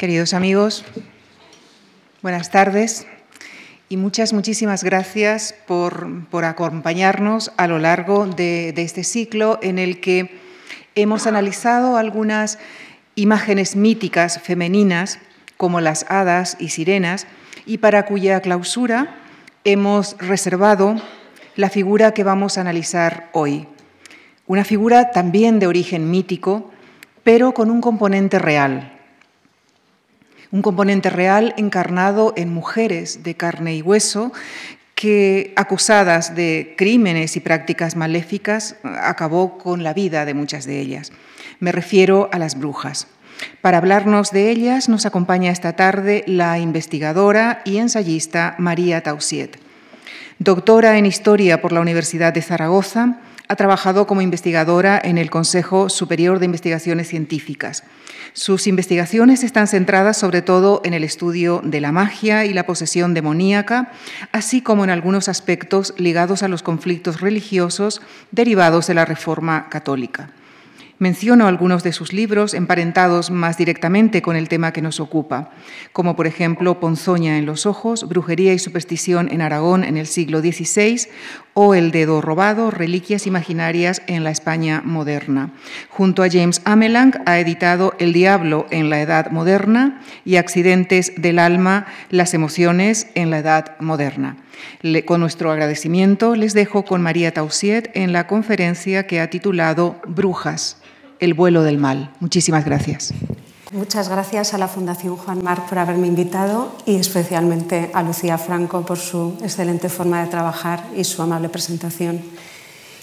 Queridos amigos, buenas tardes y muchas, muchísimas gracias por, acompañarnos a lo largo de, de este ciclo en el que hemos analizado algunas imágenes míticas femeninas como las hadas y sirenas y para cuya clausura hemos reservado la figura que vamos a analizar hoy. Una figura también de origen mítico, pero con un componente real, un componente real encarnado en mujeres de carne y hueso que, acusadas de crímenes y prácticas maléficas, acabó con la vida de muchas de ellas. Me refiero a las brujas. Para hablarnos de ellas nos acompaña esta tarde la investigadora y ensayista María Tausiet. Doctora en Historia por la Universidad de Zaragoza, ha trabajado como investigadora en el Consejo Superior de Investigaciones Científicas. Sus investigaciones están centradas sobre todo en el estudio de la magia y la posesión demoníaca, así como en algunos aspectos ligados a los conflictos religiosos derivados de la Reforma Católica. Menciono algunos de sus libros emparentados más directamente con el tema que nos ocupa, como por ejemplo Ponzoña en los ojos, Brujería y superstición en Aragón en el siglo XVI o El dedo robado, Reliquias imaginarias en la España moderna. Junto a James Amelang ha editado El diablo en la Edad moderna y Accidentes del alma, las emociones en la Edad moderna. con nuestro agradecimiento les dejo con María Tausiet en la conferencia que ha titulado Brujas el vuelo del mal. Muchísimas gracias. Muchas gracias a la Fundación Juan Marc por haberme invitado y especialmente a Lucía Franco por su excelente forma de trabajar y su amable presentación.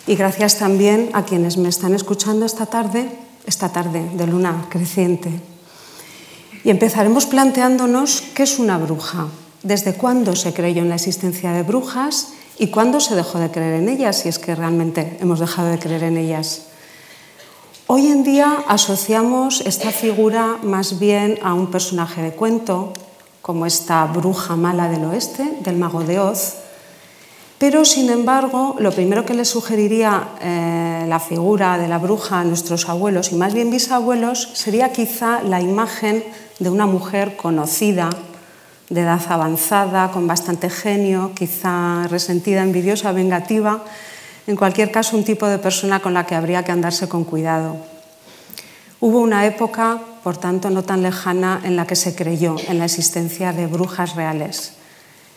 Y gracias también a quienes me están escuchando esta tarde, esta tarde de luna creciente. Y empezaremos planteándonos qué es una bruja, desde cuándo se creyó en la existencia de brujas y cuándo se dejó de creer en ellas, si es que realmente hemos dejado de creer en ellas. Hoy en día asociamos esta figura más bien a un personaje de cuento, como esta bruja mala del oeste, del mago de Oz, pero sin embargo lo primero que le sugeriría eh, la figura de la bruja a nuestros abuelos y más bien bisabuelos sería quizá la imagen de una mujer conocida, de edad avanzada, con bastante genio, quizá resentida, envidiosa, vengativa, en cualquier caso un tipo de persona con la que habría que andarse con cuidado. Hubo una época, por tanto, no tan lejana en la que se creyó en la existencia de brujas reales.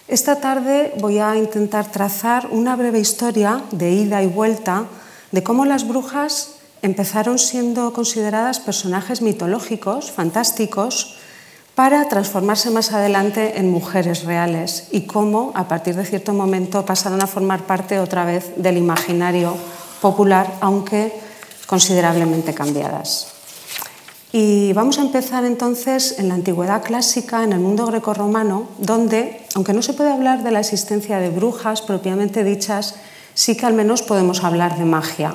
Esta tarde voy a intentar trazar una breve historia de ida y vuelta de cómo las brujas empezaron siendo consideradas personajes mitológicos, fantásticos, para transformarse más adelante en mujeres reales y cómo a partir de cierto momento pasaron a formar parte otra vez del imaginario popular, aunque considerablemente cambiadas. Y vamos a empezar entonces en la antigüedad clásica, en el mundo grecorromano, donde, aunque no se puede hablar de la existencia de brujas propiamente dichas, sí que al menos podemos hablar de magia.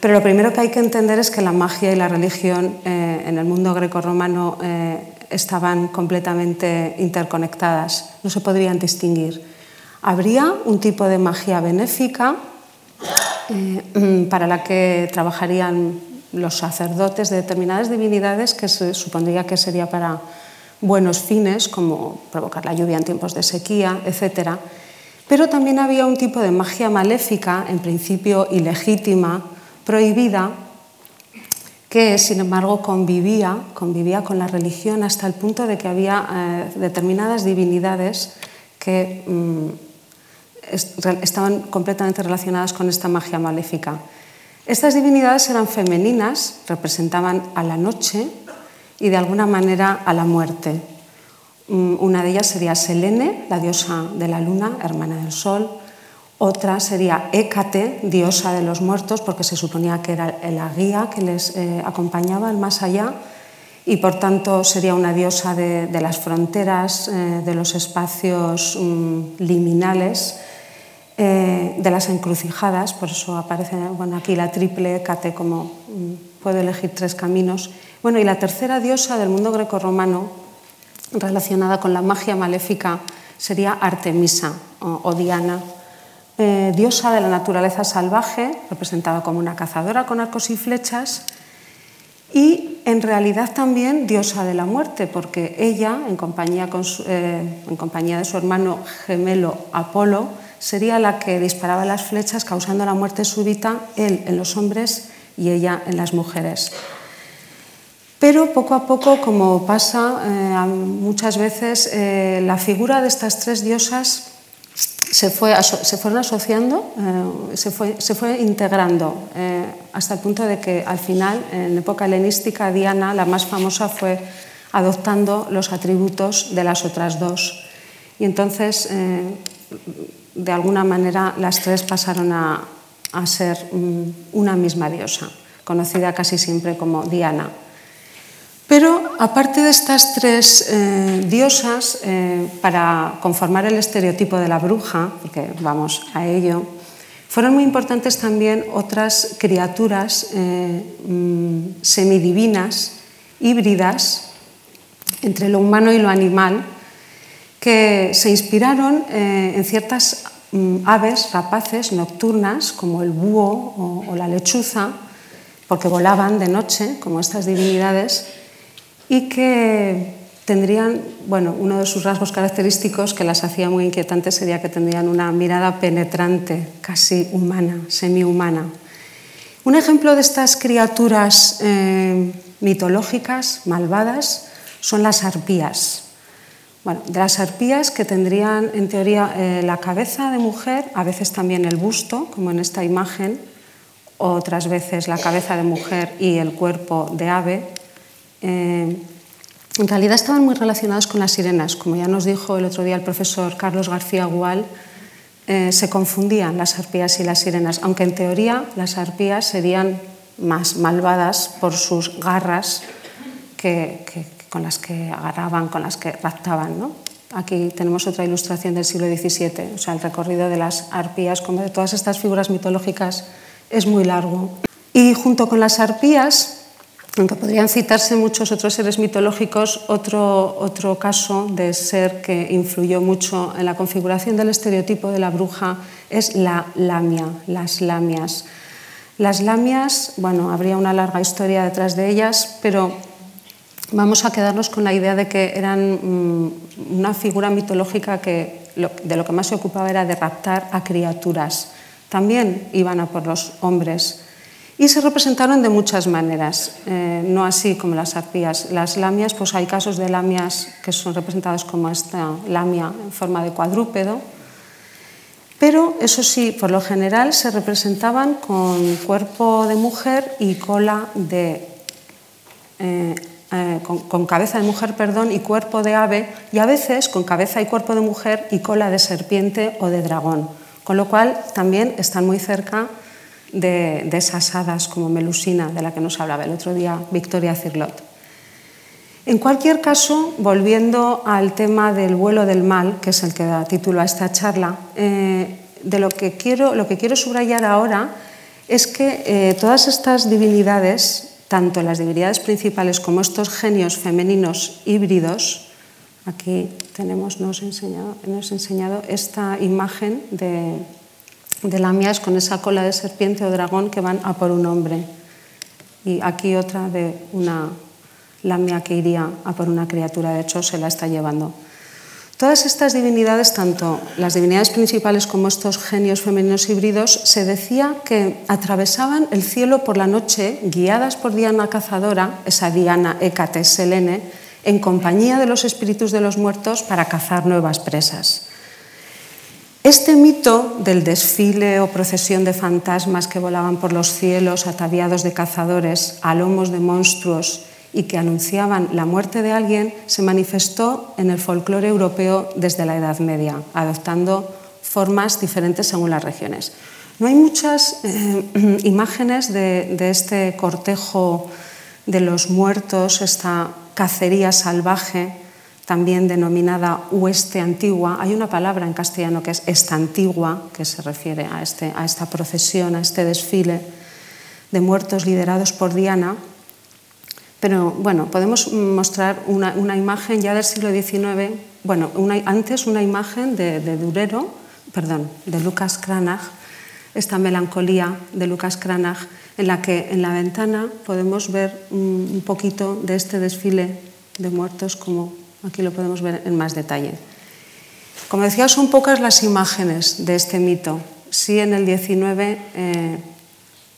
Pero lo primero que hay que entender es que la magia y la religión eh, en el mundo grecorromano eh, estaban completamente interconectadas, no se podrían distinguir. Habría un tipo de magia benéfica eh, para la que trabajarían los sacerdotes de determinadas divinidades que se supondría que sería para buenos fines, como provocar la lluvia en tiempos de sequía, etc. Pero también había un tipo de magia maléfica, en principio ilegítima, prohibida, que sin embargo convivía, convivía con la religión hasta el punto de que había eh, determinadas divinidades que mm, estaban completamente relacionadas con esta magia maléfica. Estas divinidades eran femeninas, representaban a la noche y de alguna manera a la muerte. Mm, una de ellas sería Selene, la diosa de la luna, hermana del sol, otra sería Hécate, diosa de los muertos, porque se suponía que era la guía que les eh, acompañaba al más allá, y por tanto sería una diosa de, las fronteras, eh, de los espacios mm, liminales, eh, de las encrucijadas, por eso aparece bueno, aquí la triple Hécate como mm, puede elegir tres caminos. Bueno, y la tercera diosa del mundo grecorromano, relacionada con la magia maléfica, sería Artemisa o Diana eh, diosa de la naturaleza salvaje, representada como una cazadora con arcos y flechas, y en realidad también diosa de la muerte, porque ella, en compañía, eh, en compañía de su hermano gemelo Apolo, sería la que disparaba las flechas causando la muerte súbita, él en los hombres y ella en las mujeres. Pero poco a poco, como pasa eh, muchas veces, la figura de estas tres diosas se, fue, se fueron asociando, eh, se, fue, se, fue, integrando, hasta el punto de que al final, en época helenística, Diana, la más famosa, fue adoptando los atributos de las otras dos. Y entonces, de alguna manera, las tres pasaron a, a ser mm, una misma diosa, conocida casi siempre como Diana. Pero aparte de estas tres eh, diosas, eh, para conformar el estereotipo de la bruja, porque vamos a ello, fueron muy importantes también otras criaturas eh, mm, semidivinas, híbridas, entre lo humano y lo animal, que se inspiraron en ciertas mm, aves rapaces nocturnas, como el búho o la lechuza, porque volaban de noche, como estas divinidades, y que tendrían, bueno, uno de sus rasgos característicos que las hacía muy inquietantes sería que tendrían una mirada penetrante, casi humana, semi-humana. Un ejemplo de estas criaturas eh, mitológicas, malvadas, son las arpías. Bueno, de las arpías que tendrían en teoría eh, la cabeza de mujer, a veces también el busto, como en esta imagen, otras veces la cabeza de mujer y el cuerpo de ave, eh, en realidad estaban muy relacionados con las sirenas. Como ya nos dijo el otro día el profesor Carlos García Gual, eh, se confundían las arpías y las sirenas, aunque en teoría las arpías serían más malvadas por sus garras que, con las que agarraban, con las que raptaban. ¿no? Aquí tenemos otra ilustración del siglo XVII, o sea, el recorrido de las arpías, como de todas estas figuras mitológicas, es muy largo. Y junto con las arpías aunque podrían citarse muchos otros seres mitológicos, otro, otro caso de ser que influyó mucho en la configuración del estereotipo de la bruja es la lamia, las lamias. Las lamias, bueno, habría una larga historia detrás de ellas, pero vamos a quedarnos con la idea de que eran mm, una figura mitológica que de lo que más se ocupaba era de raptar a criaturas. También iban a por los hombres y se representaron de muchas maneras, eh, no así como las arpías. Las lamias, pues hay casos de lamias que son representadas como esta lamia en forma de cuadrúpedo, pero eso sí, por lo general se representaban con cuerpo de mujer y cola de... Eh, eh, con, cabeza de mujer perdón, y cuerpo de ave, y a veces con cabeza y cuerpo de mujer y cola de serpiente o de dragón, con lo cual también están muy cerca de, esas hadas como Melusina, de la que nos hablaba el otro día Victoria Cirlot. En cualquier caso, volviendo al tema del vuelo del mal, que es el que da título a esta charla, eh, de lo que, quiero, lo que quiero subrayar ahora es que eh, todas estas divinidades, tanto las divinidades principales como estos genios femeninos híbridos, aquí tenemos, nos enseñado, nos enseñado esta imagen de, de lamias con esa cola de serpiente o dragón que van a por un hombre. Y aquí otra de una lamia que iría a por una criatura, de hecho se la está llevando. Todas estas divinidades, tanto las divinidades principales como estos genios femeninos híbridos, se decía que atravesaban el cielo por la noche, guiadas por Diana cazadora, esa Diana Hécate Selene, en compañía de los espíritus de los muertos para cazar nuevas presas. Este mito del desfile o procesión de fantasmas que volaban por los cielos ataviados de cazadores a lomos de monstruos y que anunciaban la muerte de alguien se manifestó en el folclore europeo desde la Edad Media, adoptando formas diferentes según las regiones. No hay muchas eh, imágenes de, de este cortejo de los muertos, esta cacería salvaje también denominada hueste antigua. Hay una palabra en castellano que es esta antigua, que se refiere a, este, a esta procesión, a este desfile de muertos liderados por Diana. Pero bueno, podemos mostrar una, imagen ya del siglo XIX, bueno, antes una imagen de, Durero, perdón, de Lucas Cranach, esta melancolía de Lucas Cranach, en la que en la ventana podemos ver un poquito de este desfile de muertos, como aquí lo podemos ver en más detalle. Como decía, son pocas las imágenes de este mito. Sí, en el 19 eh,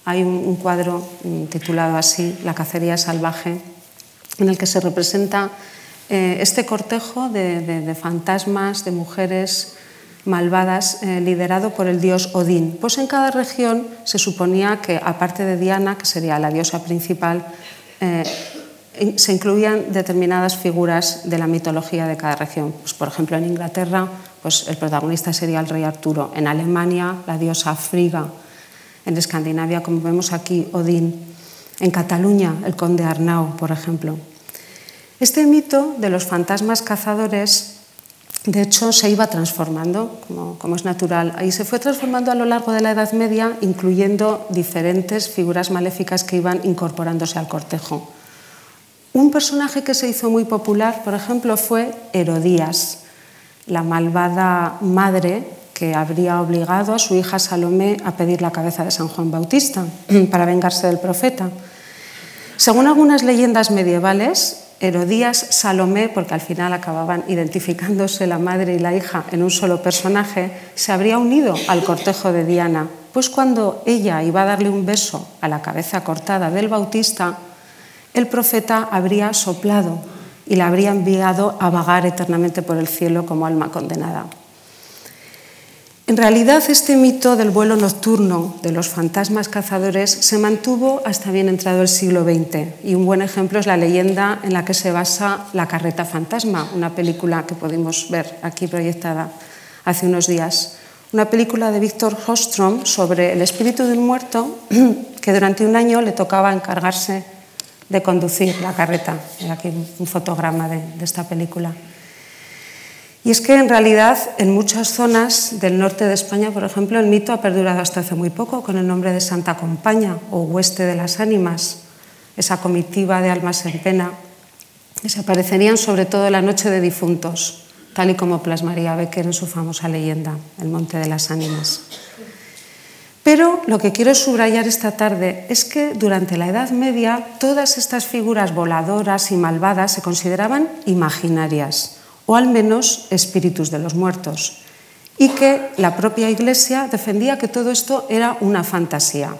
hay un, cuadro mm, titulado así, La cacería salvaje, en el que se representa eh, este cortejo de, fantasmas, de mujeres malvadas, eh, liderado por el dios Odín. Pues en cada región se suponía que, aparte de Diana, que sería la diosa principal, se incluían determinadas figuras de la mitología de cada región. Pues, por ejemplo, en Inglaterra pues, el protagonista sería el rey Arturo, en Alemania la diosa Friga, en Escandinavia, como vemos aquí, Odín, en Cataluña el conde Arnau, por ejemplo. Este mito de los fantasmas cazadores, de hecho, se iba transformando, como, como es natural, y se fue transformando a lo largo de la Edad Media, incluyendo diferentes figuras maléficas que iban incorporándose al cortejo. Un personaje que se hizo muy popular, por ejemplo, fue Herodías, la malvada madre que habría obligado a su hija Salomé a pedir la cabeza de San Juan Bautista para vengarse del profeta. Según algunas leyendas medievales, Herodías, Salomé, porque al final acababan identificándose la madre y la hija en un solo personaje, se habría unido al cortejo de Diana, pues cuando ella iba a darle un beso a la cabeza cortada del Bautista, el profeta habría soplado y la habría enviado a vagar eternamente por el cielo como alma condenada. En realidad, este mito del vuelo nocturno de los fantasmas cazadores se mantuvo hasta bien entrado el siglo XX y un buen ejemplo es la leyenda en la que se basa La carreta fantasma, una película que pudimos ver aquí proyectada hace unos días. Una película de Víctor Hostrom sobre el espíritu de un muerto que durante un año le tocaba encargarse de conducir la carreta. aquí un fotograma de, esta película. Y es que en realidad en muchas zonas del norte de España, por ejemplo, el mito ha perdurado hasta hace muy poco con el nombre de Santa Compaña o Hueste de las Ánimas, esa comitiva de almas en pena, que se aparecerían sobre todo la noche de difuntos, tal y como plasmaría Becker en su famosa leyenda, El Monte de las Ánimas. Pero lo que quiero subrayar esta tarde es que durante la Edad Media todas estas figuras voladoras y malvadas se consideraban imaginarias, o al menos espíritus de los muertos, y que la propia Iglesia defendía que todo esto era una fantasía,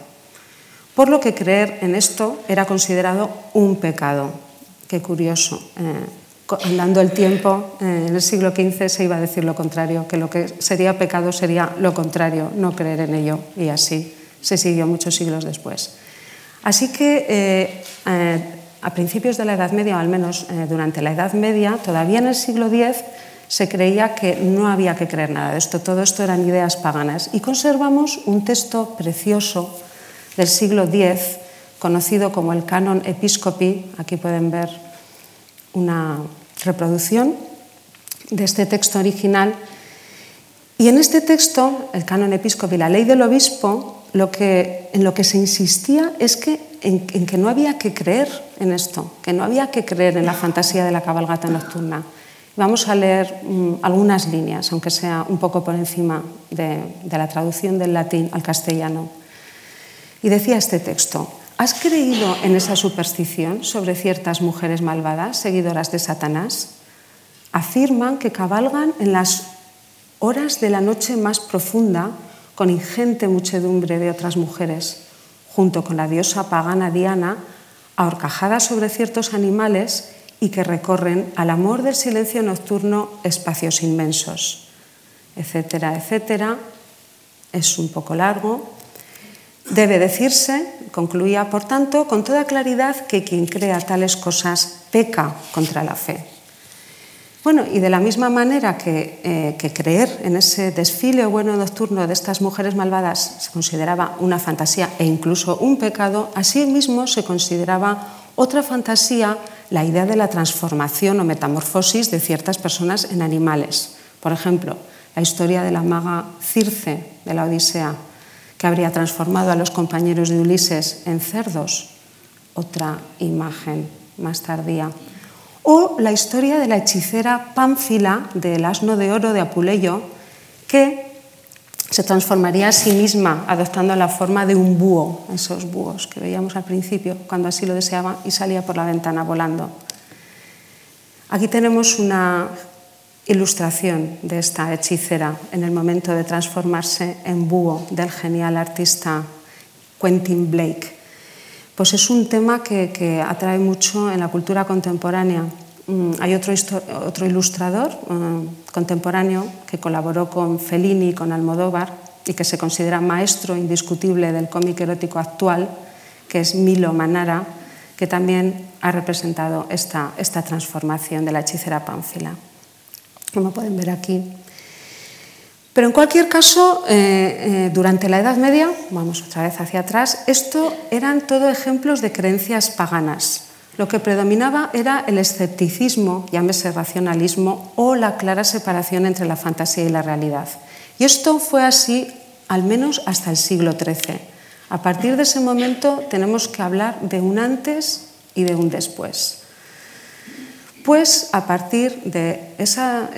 por lo que creer en esto era considerado un pecado. Qué curioso. Eh, andando el tiempo, eh, en el siglo XV se iba a decir lo contrario, que lo que sería pecado sería lo contrario, no creer en ello, y así se siguió muchos siglos después. Así que eh, eh, a principios de la Edad Media, o al menos durante la Edad Media, todavía en el siglo X, se creía que no había que creer nada de esto, todo esto eran ideas paganas. Y conservamos un texto precioso del siglo X, conocido como el Canon Episcopi, aquí pueden ver una reproducción de este texto original. Y en este texto, el canon episcopi, la ley del obispo, lo que, en lo que se insistía es que, en, que no había que creer en esto, que no había que creer en la fantasía de la cabalgata nocturna. Vamos a leer um, algunas líneas, aunque sea un poco por encima de, de la traducción del latín al castellano. Y decía este texto, ¿Has creído en esa superstición sobre ciertas mujeres malvadas, seguidoras de Satanás? Afirman que cabalgan en las horas de la noche más profunda con ingente muchedumbre de otras mujeres, junto con la diosa pagana Diana, ahorcajadas sobre ciertos animales y que recorren al amor del silencio nocturno espacios inmensos, etcétera, etcétera. Es un poco largo, Debe decirse, concluía por tanto, con toda claridad que quien crea tales cosas peca contra la fe. Bueno, y de la misma manera que, eh, que, creer en ese desfile bueno nocturno de estas mujeres malvadas se consideraba una fantasía e incluso un pecado, asimismo se consideraba otra fantasía la idea de la transformación o metamorfosis de ciertas personas en animales. Por ejemplo, la historia de la maga Circe de la Odisea, que habría transformado a los compañeros de Ulises en cerdos, otra imagen más tardía. O la historia de la hechicera Pánfila del asno de oro de Apuleyo, que se transformaría a sí misma adoptando la forma de un búho, esos búhos que veíamos al principio, cuando así lo deseaba y salía por la ventana volando. Aquí tenemos una ilustración de esta hechicera en el momento de transformarse en búho del genial artista Quentin Blake. Pues es un tema que, atrae mucho en la cultura contemporánea. Mm, hay otro, otro ilustrador mm, contemporáneo que colaboró con Fellini y con Almodóvar y que se considera maestro indiscutible del cómic erótico actual, que es Milo Manara, que también ha representado esta, esta transformación de la hechicera pánfila como pueden ver aquí. Pero en cualquier caso, eh, eh, durante la Edad Media, vamos otra vez hacia atrás, esto eran todo ejemplos de creencias paganas. Lo que predominaba era el escepticismo, llámese racionalismo, o la clara separación entre la fantasía y la realidad. Y esto fue así al menos hasta el siglo XIII. A partir de ese momento tenemos que hablar de un antes y de un después. Pues a partir de esa,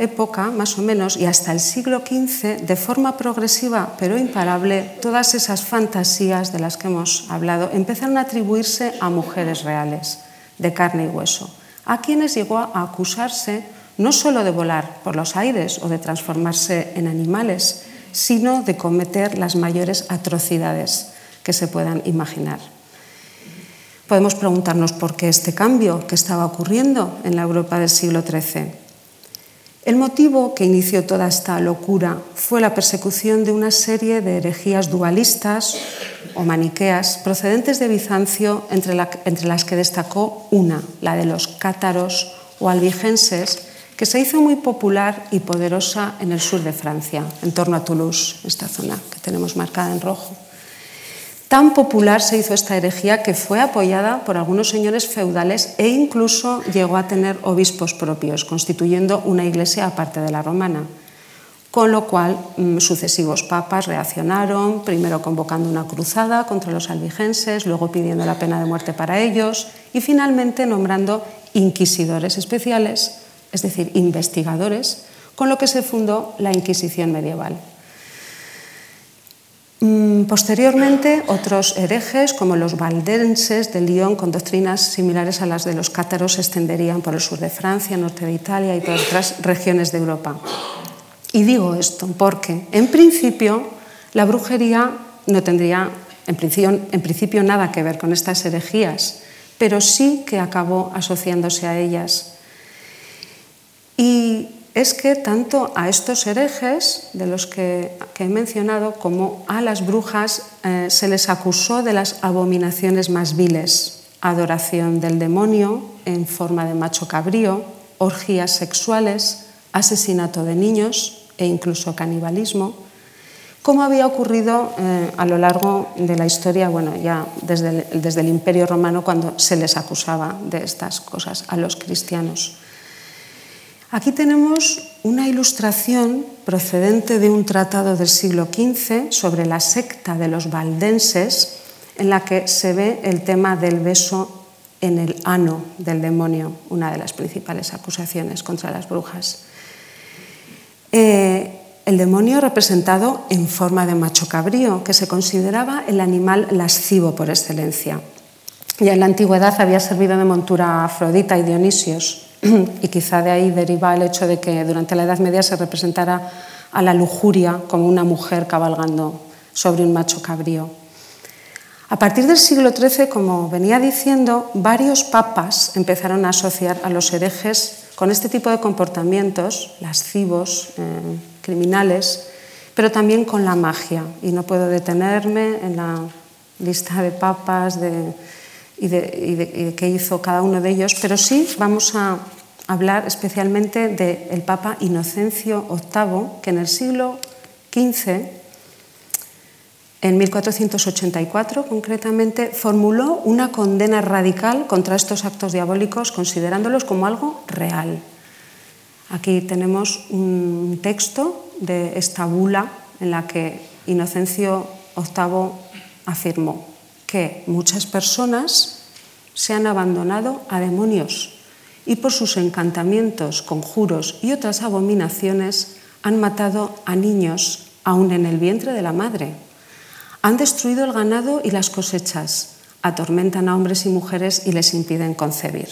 época, más o menos, y hasta el siglo XV, de forma progresiva pero imparable, todas esas fantasías de las que hemos hablado empezaron a atribuirse a mujeres reales, de carne y hueso, a quienes llegó a acusarse no solo de volar por los aires o de transformarse en animales, sino de cometer las mayores atrocidades que se puedan imaginar. Podemos preguntarnos por qué este cambio que estaba ocurriendo en la Europa del siglo XIII. El motivo que inició toda esta locura fue la persecución de una serie de herejías dualistas o maniqueas procedentes de Bizancio, entre, las que destacó una, la de los cátaros o albigenses, que se hizo muy popular y poderosa en el sur de Francia, en torno a Toulouse, esta zona que tenemos marcada en rojo. Tan popular se hizo esta herejía que fue apoyada por algunos señores feudales e incluso llegó a tener obispos propios, constituyendo una iglesia aparte de la romana. Con lo cual, mm, sucesivos papas reaccionaron, primero convocando una cruzada contra los albigenses, luego pidiendo la pena de muerte para ellos y finalmente nombrando inquisidores especiales, es decir, investigadores, con lo que se fundó la Inquisición medieval. Posteriormente, otros herejes, como los valdenses de Lyon, con doctrinas similares a las de los cátaros, se extenderían por el sur de Francia, norte de Italia y otras regiones de Europa. Y digo esto porque, en principio, la brujería no tendría, en principio, en principio nada que ver con estas herejías, pero sí que acabó asociándose a ellas. Y es que tanto a estos herejes, de los que, he mencionado, como a las brujas eh, se les acusó de las abominaciones más viles, adoración del demonio en forma de macho cabrío, orgías sexuales, asesinato de niños e incluso canibalismo, como había ocurrido eh, a lo largo de la historia, bueno, ya desde desde el Imperio Romano, cuando se les acusaba de estas cosas a los cristianos. Aquí tenemos una ilustración procedente de un tratado del siglo XV sobre la secta de los valdenses, en la que se ve el tema del beso en el ano del demonio, una de las principales acusaciones contra las brujas. Eh, el demonio representado en forma de macho cabrío, que se consideraba el animal lascivo por excelencia. Ya en la antigüedad había servido de montura a Afrodita y Dionisios, y quizá de ahí deriva el hecho de que durante la Edad Media se representara a la lujuria como una mujer cabalgando sobre un macho cabrío. A partir del siglo XIII, como venía diciendo, varios papas empezaron a asociar a los herejes con este tipo de comportamientos lascivos, eh, criminales, pero también con la magia. Y no puedo detenerme en la lista de papas, de y de, qué hizo cada uno de ellos, pero sí vamos a hablar especialmente del Papa Inocencio VIII, que en el siglo XV, en 1484 concretamente, formuló una condena radical contra estos actos diabólicos, considerándolos como algo real. Aquí tenemos un texto de esta bula en la que Inocencio VIII afirmó, que muchas personas se han abandonado a demonios y por sus encantamientos, conjuros y otras abominaciones han matado a niños aún en el vientre de la madre. Han destruido el ganado y las cosechas, atormentan a hombres y mujeres y les impiden concebir.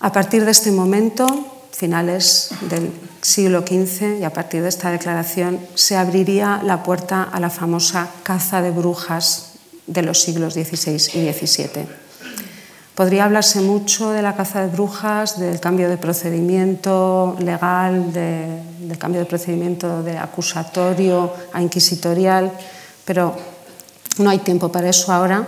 A partir de este momento, finales del siglo XV, y a partir de esta declaración, se abriría la puerta a la famosa caza de brujas de los siglos XVI y XVII. Podría hablarse mucho de la caza de brujas, del cambio de procedimiento legal, del cambio de procedimiento de acusatorio a inquisitorial, pero no hay tiempo para eso ahora.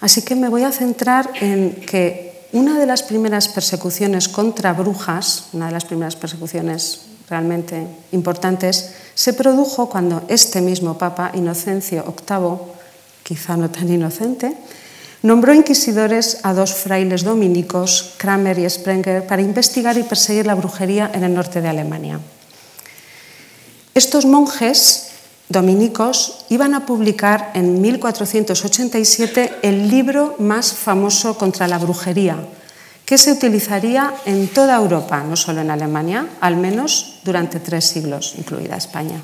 Así que me voy a centrar en que una de las primeras persecuciones contra brujas, una de las primeras persecuciones realmente importantes, se produjo cuando este mismo Papa, Inocencio VIII, quizá no tan inocente, nombró inquisidores a dos frailes dominicos, Kramer y Sprenger, para investigar y perseguir la brujería en el norte de Alemania. Estos monjes dominicos iban a publicar en 1487 el libro más famoso contra la brujería, que se utilizaría en toda Europa, no solo en Alemania, al menos durante tres siglos, incluida España.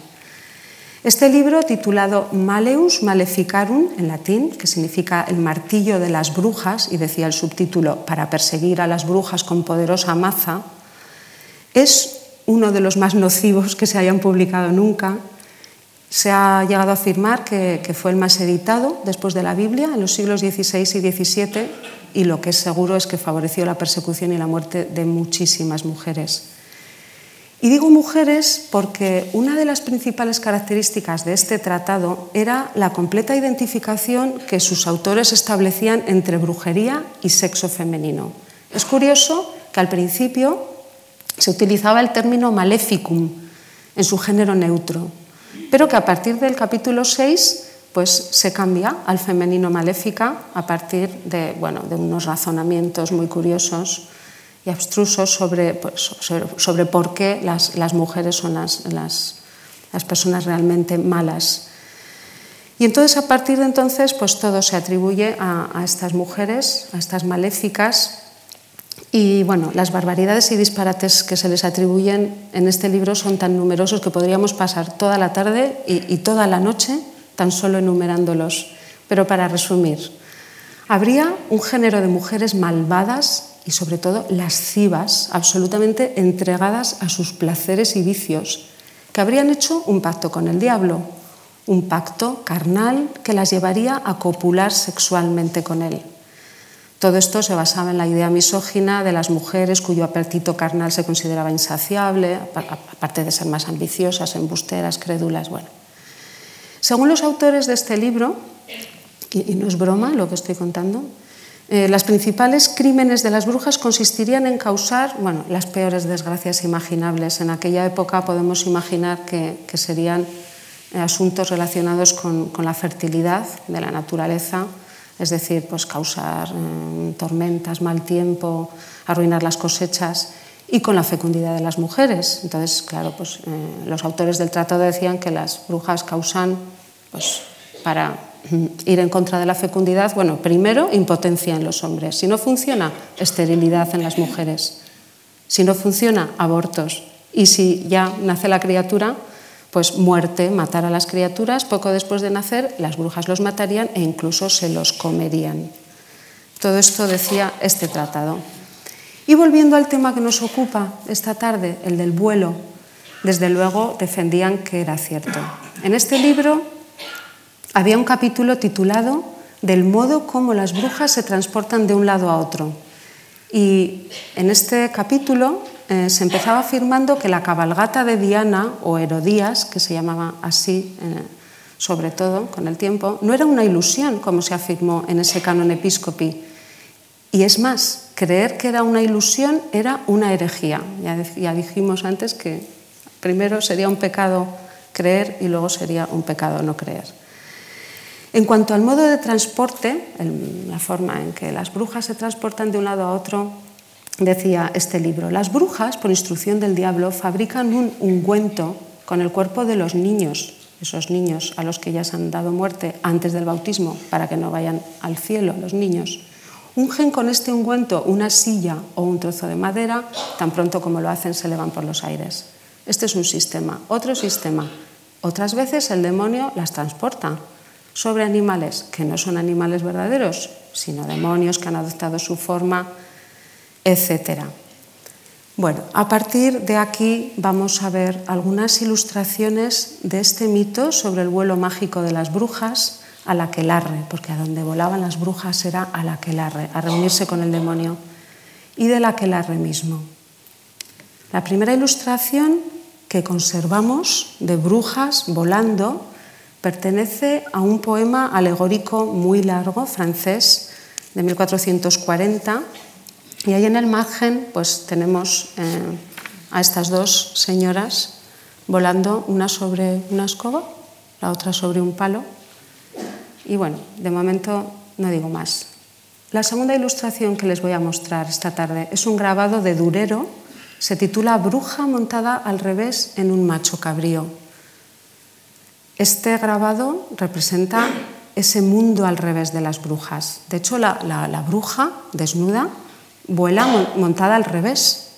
Este libro, titulado Maleus Maleficarum, en latín, que significa el martillo de las brujas, y decía el subtítulo, para perseguir a las brujas con poderosa maza, es uno de los más nocivos que se hayan publicado nunca se ha llegado a afirmar que, fue el más editado después de la Biblia en los siglos XVI y XVII y lo que es seguro es que favoreció la persecución y la muerte de muchísimas mujeres. Y digo mujeres porque una de las principales características de este tratado era la completa identificación que sus autores establecían entre brujería y sexo femenino. Es curioso que al principio se utilizaba el término maleficum en su género neutro, pero que a partir del capítulo 6 pues, se cambia al femenino maléfica a partir de, bueno, de unos razonamientos muy curiosos y abstrusos sobre, sobre, por qué las, las mujeres son las, las, personas realmente malas. Y entonces a partir de entonces pues todo se atribuye a, a estas mujeres, a estas maléficas, y bueno, las barbaridades y disparates que se les atribuyen en este libro son tan numerosos que podríamos pasar toda la tarde y, toda la noche tan solo enumerándolos. Pero para resumir, habría un género de mujeres malvadas y sobre todo lascivas, absolutamente entregadas a sus placeres y vicios, que habrían hecho un pacto con el diablo, un pacto carnal que las llevaría a copular sexualmente con él. Todo esto se basaba en la idea misógina de las mujeres cuyo apetito carnal se consideraba insaciable, aparte de ser más ambiciosas, embusteras, crédulas. Bueno. Según los autores de este libro, y no es broma lo que estoy contando, eh, las principales crímenes de las brujas consistirían en causar bueno, las peores desgracias imaginables. En aquella época podemos imaginar que, serían eh, asuntos relacionados con la fertilidad de la naturaleza, es decir, pues causar eh, tormentas, mal tiempo, arruinar las cosechas y con la fecundidad de las mujeres. Entonces, claro, pues, los autores del tratado decían que las brujas causan, pues, para ir en contra de la fecundidad, bueno, primero impotencia en los hombres, si no funciona, esterilidad en las mujeres, si no funciona, abortos, y si ya nace la criatura, pues muerte, matar a las criaturas, poco después de nacer las brujas los matarían e incluso se los comerían. Todo esto decía este tratado. Y volviendo al tema que nos ocupa esta tarde, el del vuelo, desde luego defendían que era cierto. En este libro había un capítulo titulado Del modo como las brujas se transportan de un lado a otro. Y en este capítulo eh, se empezaba afirmando que la cabalgata de Diana, o Herodías, que se llamaba así eh, sobre todo con el tiempo, no era una ilusión, como se afirmó en ese canon episcopi. Y es más, creer que era una ilusión era una herejía. Ya, ya dijimos antes que primero sería un pecado creer y luego sería un pecado no creer. En cuanto al modo de transporte, la forma en que las brujas se transportan de un lado a otro, decía este libro, las brujas, por instrucción del diablo, fabrican un ungüento con el cuerpo de los niños, esos niños a los que ya se han dado muerte antes del bautismo, para que no vayan al cielo los niños. Ungen con este ungüento una silla o un trozo de madera, tan pronto como lo hacen se elevan por los aires. Este es un sistema. Otro sistema, Otras veces el demonio las transporta sobre animales que no son animales verdaderos, sino demonios que han adoptado su forma, etc. Bueno, a partir de aquí vamos a ver algunas ilustraciones de este mito sobre el vuelo mágico de las brujas a la quelarre, porque a donde volaban las brujas era a la quelarre, a reunirse con el demonio, y de la aquelarre mismo. La primera ilustración que conservamos de brujas volando pertenece a un poema alegórico muy largo, francés, de 1440, y ahí en el margen pues, tenemos eh, a estas dos señoras volando, una sobre una escoba, la otra sobre un palo. Y bueno, de momento no digo más. La segunda ilustración que les voy a mostrar esta tarde es un grabado de Durero, se titula Bruja montada al revés en un macho cabrío. Este grabado representa ese mundo al revés de las brujas. De hecho, la, bruja desnuda vuela montada al revés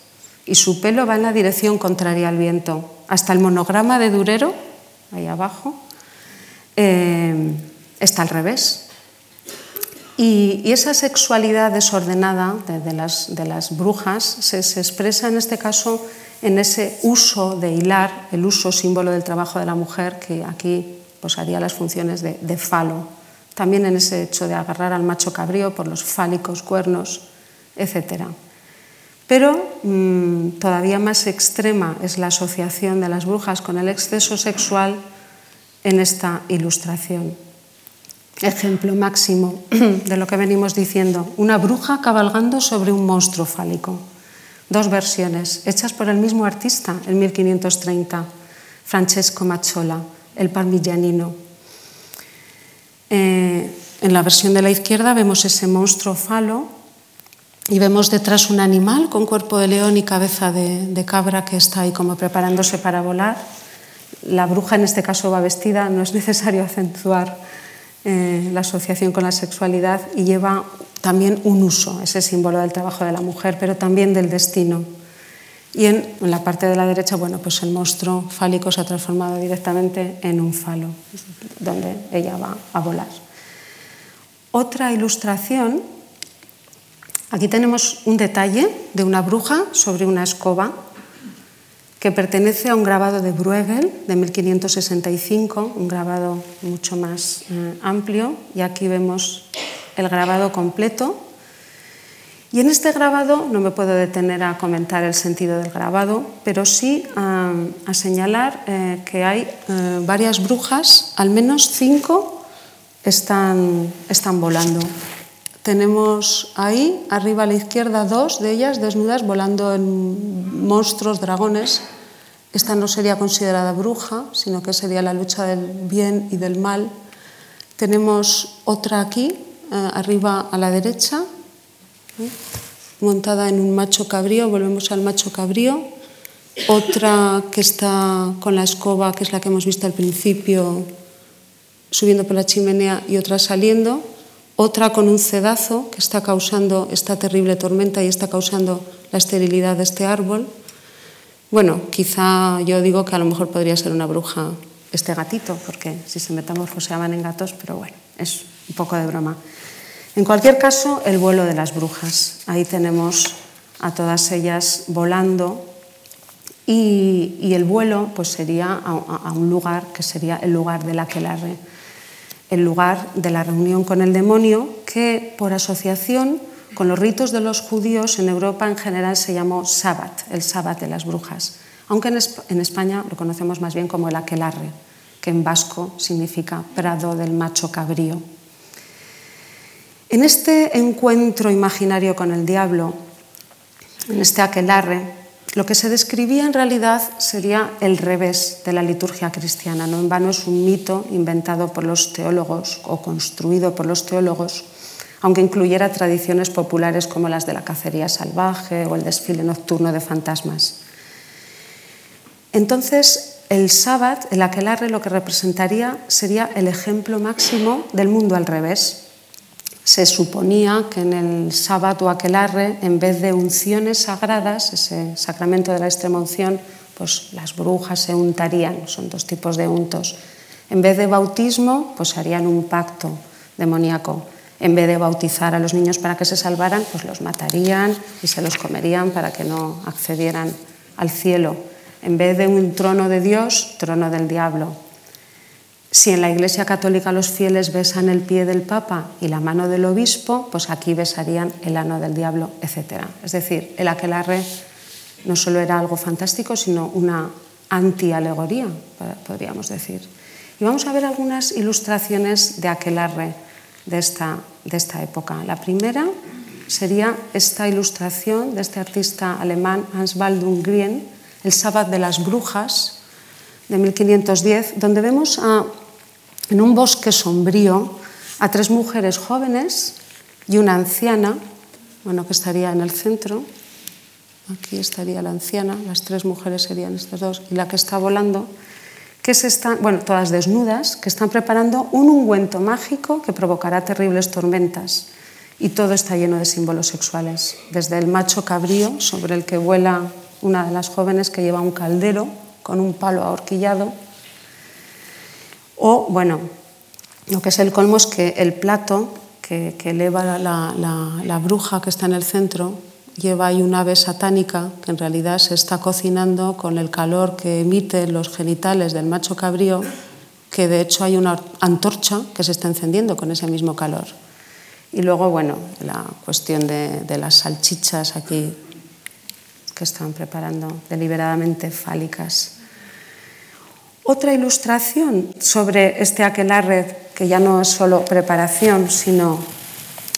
y su pelo va en la dirección contraria al viento. Hasta el monograma de Durero, ahí abajo, eh, está al revés. Y, esa sexualidad desordenada de, las, de las, brujas se, expresa en este caso en ese uso de hilar, el uso símbolo del trabajo de la mujer, que aquí pues, haría las funciones de, de falo. También en ese hecho de agarrar al macho cabrío por los fálicos cuernos etc. Pero mmm, todavía más extrema es la asociación de las brujas con el exceso sexual en esta ilustración. Ejemplo máximo de lo que venimos diciendo, una bruja cabalgando sobre un monstruo fálico. Dos versiones, hechas por el mismo artista en 1530, Francesco Macciola, el parmigianino. Eh, en la versión de la izquierda vemos ese monstruo falo y vemos detrás un animal con cuerpo de león y cabeza de, cabra que está ahí como preparándose para volar. La bruja en este caso va vestida, no es necesario acentuar eh, la asociación con la sexualidad y lleva también un uso, ese símbolo del trabajo de la mujer, pero también del destino. Y en, en, la parte de la derecha, bueno, pues el monstruo fálico se ha transformado directamente en un falo, donde ella va a volar. Otra ilustración Aquí tenemos un detalle de una bruja sobre una escoba que pertenece a un grabado de Bruegel de 1565, un grabado mucho más eh, amplio, y aquí vemos el grabado completo. Y en este grabado no me puedo detener a comentar el sentido del grabado, pero sí a, señalar eh, que hay eh, varias brujas, al menos cinco están, están volando. Tenemos ahí, arriba a la izquierda, dos de ellas desnudas volando en monstruos, dragones. Esta no sería considerada bruja, sino que sería la lucha del bien y del mal. Tenemos otra aquí, eh, arriba a la derecha, ¿eh? montada en un macho cabrío, volvemos al macho cabrío. Otra que está con la escoba, que es la que hemos visto al principio, subiendo por la chimenea y otra saliendo otra con un cedazo que está causando esta terrible tormenta y está causando la esterilidad de este árbol. Bueno, quizá yo digo que a lo mejor podría ser una bruja este gatito, porque si se metamorfoseaban en gatos, pero bueno, es un poco de broma. En cualquier caso, el vuelo de las brujas. Ahí tenemos a todas ellas volando y, el vuelo pues sería a, un lugar que sería el lugar de la aquelarre el lugar de la reunión con el demonio, que por asociación con los ritos de los judíos en Europa en general se llamó Sabbat, el Sabbat de las brujas, aunque en España lo conocemos más bien como el aquelarre, que en vasco significa prado del macho cabrío. En este encuentro imaginario con el diablo, en este aquelarre, lo que se describía en realidad sería el revés de la liturgia cristiana. No en vano es un mito inventado por los teólogos o construido por los teólogos, aunque incluyera tradiciones populares como las de la cacería salvaje o el desfile nocturno de fantasmas. Entonces, el sábado, el aquelarre, lo que representaría sería el ejemplo máximo del mundo al revés, se suponía que en el sábado aquelarre, en vez de unciones sagradas, ese sacramento de la extrema unción pues las brujas se untarían, son dos tipos de untos. En vez de bautismo, pues harían un pacto demoníaco. En vez de bautizar a los niños para que se salvaran, pues los matarían y se los comerían para que no accedieran al cielo. En vez de un trono de Dios, trono del diablo. Si en la Iglesia Católica los fieles besan el pie del Papa y la mano del obispo, pues aquí besarían el ano del diablo, etc. Es decir, el aquelarre no solo era algo fantástico, sino una anti-alegoría, podríamos decir. Y vamos a ver algunas ilustraciones de aquelarre de esta, de esta época. La primera sería esta ilustración de este artista alemán Hans Baldung Grien, El sábado de las brujas, de 1510, donde vemos en un bosque sombrío a tres mujeres jóvenes y una anciana, bueno, que estaría en el centro. Aquí estaría la anciana, las tres mujeres serían estas dos, y la que está volando que se están, bueno, todas desnudas, que están preparando un ungüento mágico que provocará terribles tormentas. Y todo está lleno de símbolos sexuales, desde el macho cabrío sobre el que vuela una de las jóvenes que lleva un caldero con un palo ahorquillado, o, bueno, lo que es el colmo es que el plato que, eleva la bruja que está en el centro lleva ahí una ave satánica que en realidad se está cocinando con el calor que emiten los genitales del macho cabrío, que de hecho hay una antorcha que se está encendiendo con ese mismo calor. Y luego, bueno, la cuestión de, las salchichas aquí que están preparando deliberadamente fálicas. Otra ilustración sobre este aquelarre, que ya no es solo preparación, sino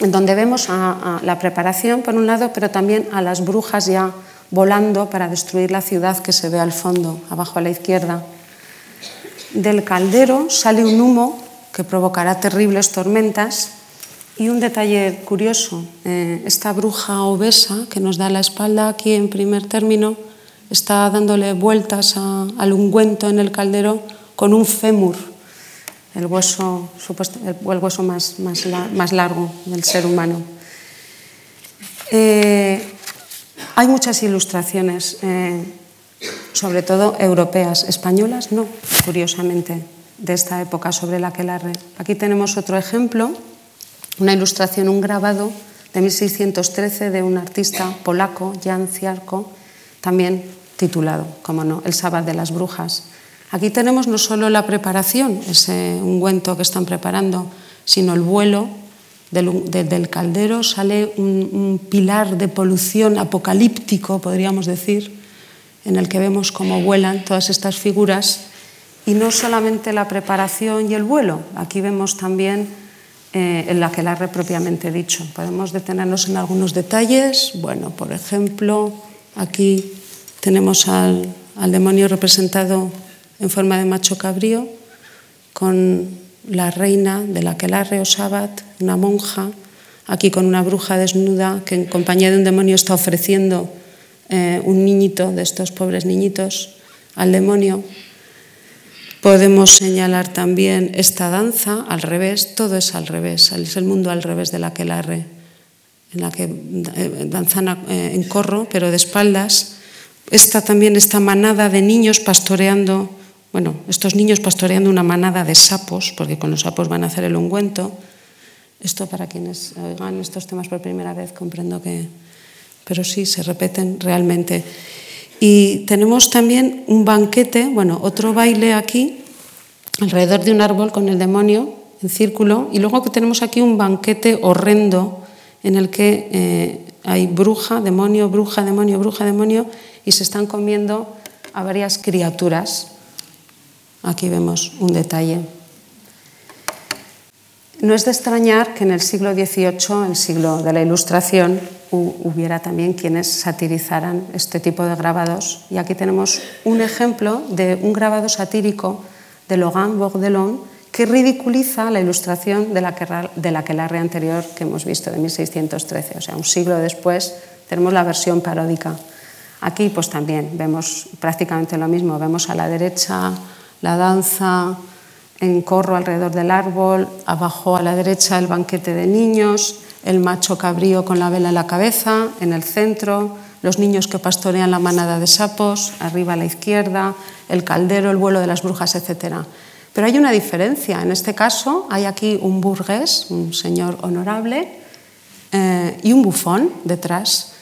donde vemos a, la preparación, por un lado, pero también a las brujas ya volando para destruir la ciudad que se ve al fondo, abajo a la izquierda. Del caldero sale un humo que provocará terribles tormentas y un detalle curioso, eh, esta bruja obesa que nos da la espalda aquí en primer término está dándole vueltas al ungüento en el caldero con un fémur el hueso, el hueso más, más, largo del ser humano. Eh, hay muchas ilustraciones, eh, sobre todo europeas, españolas no, curiosamente, de esta época sobre la aquelarre. Aquí tenemos otro ejemplo, una ilustración, un grabado de 1613 de un artista polaco, Jan Ciarko, también titulado, como no, El sábado de las brujas. Aquí tenemos no solo la preparación, ese ungüento que están preparando, sino el vuelo del, caldero, sale un, pilar de polución apocalíptico, podríamos decir, en el que vemos cómo vuelan todas estas figuras. Y no solamente la preparación y el vuelo, aquí vemos también eh, el aquelarre propiamente dicho. Podemos detenernos en algunos detalles. Bueno, por ejemplo, aquí tenemos al demonio representado en forma de macho cabrío, con la reina de la aquelarre o Sabat, una monja, aquí con una bruja desnuda que en compañía de un demonio está ofreciendo eh, un niñito de estos pobres niñitos al demonio. Podemos señalar también esta danza al revés, todo es al revés, es el mundo al revés de la aquelarre, en la que eh, danzan eh, en corro, pero de espaldas. Esta también, esta manada de niños pastoreando bueno, estos niños pastoreando una manada de sapos, porque con los sapos van a hacer el ungüento. Esto para quienes oigan estos temas por primera vez comprendo que, pero sí, se repiten realmente. Y tenemos también un banquete, bueno, otro baile aquí, alrededor de un árbol con el demonio en círculo, y luego que tenemos aquí un banquete horrendo en el que eh, hay bruja, demonio, bruja, demonio, bruja, demonio, y se están comiendo a varias criaturas Aquí vemos un detalle. No es de extrañar que en el siglo XVIII, el siglo de la Ilustración, hubiera también quienes satirizaran este tipo de grabados. Y aquí tenemos un ejemplo de un grabado satírico de Logan Bordelon que ridiculiza la ilustración de la, de la aquelarre anterior que hemos visto, de 1613. O sea, un siglo después tenemos la versión paródica. Aquí pues también vemos prácticamente lo mismo. Vemos a la derecha la danza en corro alrededor del árbol, abajo a la derecha el banquete de niños, el macho cabrío con la vela en la cabeza, en el centro, los niños que pastorean la manada de sapos, arriba a la izquierda, el caldero, el vuelo de las brujas, etc. Pero hay una diferencia. En este caso hay aquí un burgués, un señor honorable, eh, y un bufón detrás.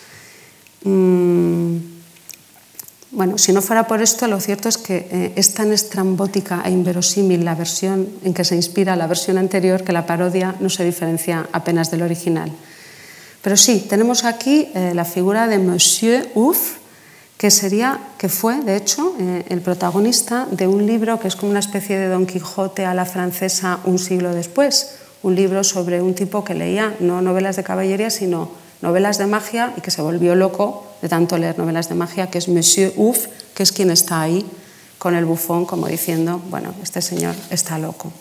Mm, bueno, si no fuera por esto, lo cierto es que eh, es tan estrambótica e inverosímil la versión en que se inspira la versión anterior que la parodia no se diferencia apenas del original. Pero sí, tenemos aquí eh, la figura de Monsieur Ouf, que, sería, que fue, de hecho, eh, el protagonista de un libro que es como una especie de Don Quijote a la francesa un siglo después, un libro sobre un tipo que leía no novelas de caballería, sino novelas de magia y que se volvió loco de tanto leer novelas de magia, que es Monsieur Ouf, que es quien está ahí con el bufón, como diciendo, bueno, este señor está loco.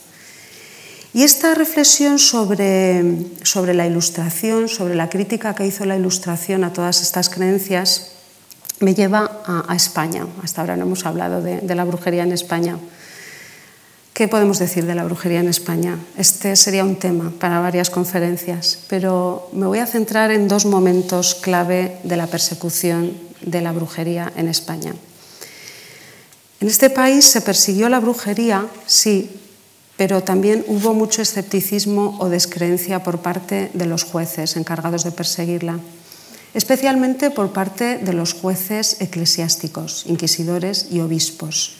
Y esta reflexión sobre, sobre la ilustración, sobre la crítica que hizo la ilustración a todas estas creencias, me lleva a, España. Hasta ahora no hemos hablado de, de, la brujería en España. ¿Qué podemos decir de la brujería en España? Este sería un tema para varias conferencias, pero me voy a centrar en dos momentos clave de la persecución de la brujería en España. En este país se persiguió la brujería, sí, pero también hubo mucho escepticismo o descreencia por parte de los jueces encargados de perseguirla especialmente por parte de los jueces eclesiásticos, inquisidores y obispos.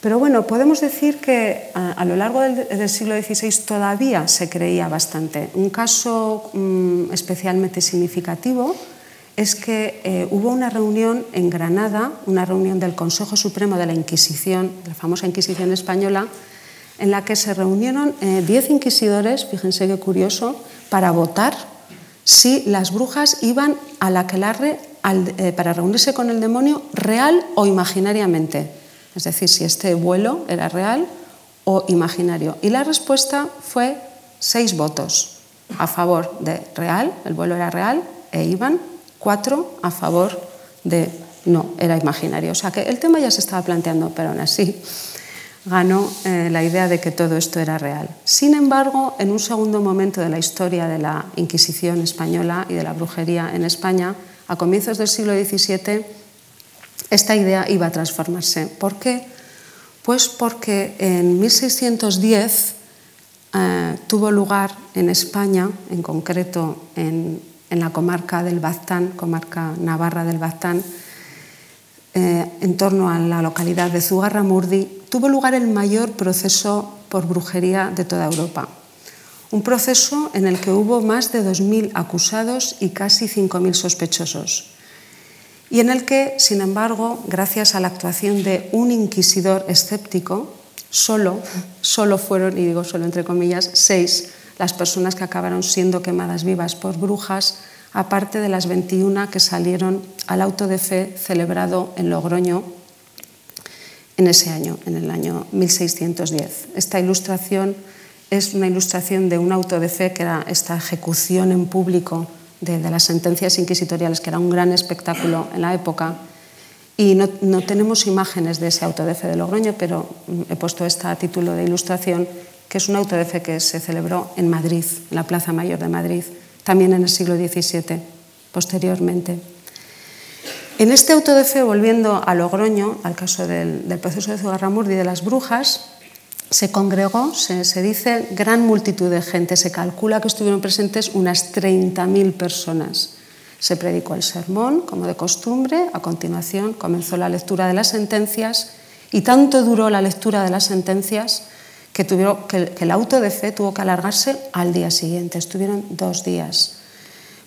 Pero bueno, podemos decir que a, lo largo del, siglo XVI todavía se creía bastante. Un caso mm, especialmente significativo es que eh, hubo una reunión en Granada, una reunión del Consejo Supremo de la Inquisición, la famosa Inquisición española, en la que se reunieron eh, diez inquisidores, fíjense qué curioso, para votar si las brujas iban a la aquelarre eh, para reunirse con el demonio real o imaginariamente. Es decir, si este vuelo era real o imaginario. Y la respuesta fue seis votos a favor de real, el vuelo era real, e iban cuatro a favor de no, era imaginario. O sea que el tema ya se estaba planteando, pero aún así ganó eh, la idea de que todo esto era real. Sin embargo, en un segundo momento de la historia de la Inquisición española y de la brujería en España, a comienzos del siglo XVII, esta idea iba a transformarse. ¿Por qué? Pues porque en 1610 eh, tuvo lugar en España, en concreto en, en la comarca del Baztán, comarca navarra del Baztán, eh, en torno a la localidad de Zugarramurdi, tuvo lugar el mayor proceso por brujería de toda Europa. Un proceso en el que hubo más de 2.000 acusados y casi 5.000 sospechosos. Y en el que, sin embargo, gracias a la actuación de un inquisidor escéptico, solo, solo fueron, y digo solo entre comillas, seis las personas que acabaron siendo quemadas vivas por brujas aparte de las 21 que salieron al auto de fe celebrado en Logroño en ese año, en el año 1610. Esta ilustración es una ilustración de un auto de fe que era esta ejecución en público de, las sentencias inquisitoriales, que era un gran espectáculo en la época. Y no, no, tenemos imágenes de ese auto de fe de Logroño, pero he puesto esta a título de ilustración, que es un auto de fe que se celebró en Madrid, en la Plaza Mayor de Madrid, también en el siglo XVII, posteriormente. En este auto de fe, volviendo a Logroño, al caso del, proceso de Zugarramurdi y de las brujas, se congregó, se, dice, gran multitud de gente. Se calcula que estuvieron presentes unas 30.000 personas. Se predicó el sermón, como de costumbre. A continuación comenzó la lectura de las sentencias y tanto duró la lectura de las sentencias que, tuvieron, que, el auto de fe tuvo que alargarse al día siguiente. Estuvieron dos días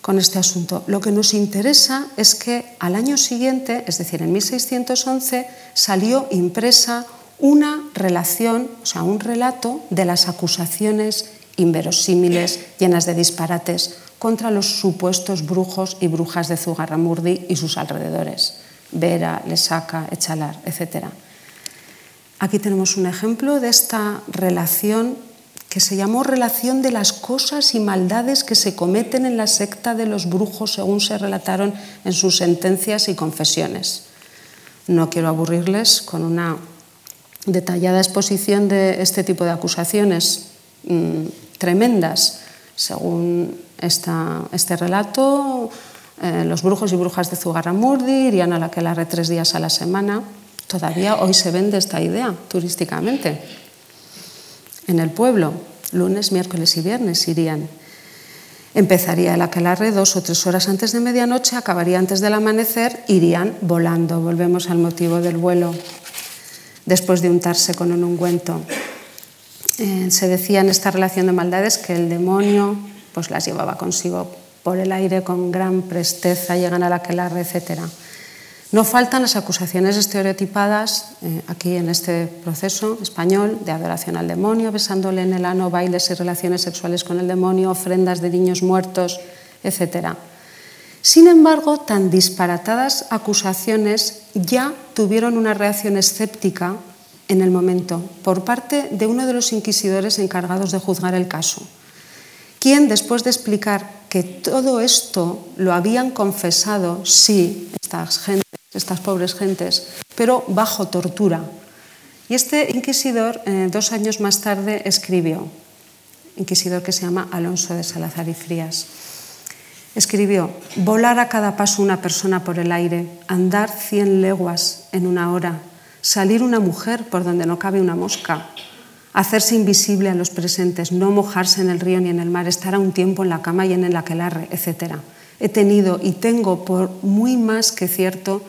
con este asunto. Lo que nos interesa es que al año siguiente, es decir, en 1611, salió impresa una relación, o sea, un relato de las acusaciones inverosímiles, llenas de disparates, contra los supuestos brujos y brujas de Zugarramurdi y sus alrededores, Vera, Lesaca, Echalar, etcétera. Aquí tenemos un ejemplo de esta relación que se llamó relación de las cosas y maldades que se cometen en la secta de los brujos según se relataron en sus sentencias y confesiones. No quiero aburrirles con una detallada exposición de este tipo de acusaciones mm, tremendas. Según esta, este relato, eh, los brujos y brujas de Zugarramurdi irían a la que la tres días a la semana. Todavía hoy se vende esta idea turísticamente. En el pueblo, lunes, miércoles y viernes irían. Empezaría el aquelarre dos o tres horas antes de medianoche, acabaría antes del amanecer, irían volando. Volvemos al motivo del vuelo, después de untarse con un ungüento. Eh, se decía en esta relación de maldades que el demonio pues, las llevaba consigo por el aire con gran presteza, llegan al aquelarre, etcétera. No faltan las acusaciones estereotipadas eh, aquí en este proceso español de adoración al demonio, besándole en el ano, bailes y relaciones sexuales con el demonio, ofrendas de niños muertos, etc. Sin embargo, tan disparatadas acusaciones ya tuvieron una reacción escéptica en el momento por parte de uno de los inquisidores encargados de juzgar el caso, quien, después de explicar que todo esto lo habían confesado, sí, estas gentes, estas pobres gentes, pero bajo tortura. Y este inquisidor, eh, dos años más tarde, escribió, inquisidor que se llama Alonso de Salazar y Frías, escribió, volar a cada paso una persona por el aire, andar cien leguas en una hora, salir una mujer por donde no cabe una mosca, hacerse invisible a los presentes, no mojarse en el río ni en el mar, estar a un tiempo en la cama y en el aquelarre, etc. He tenido y tengo por muy más que cierto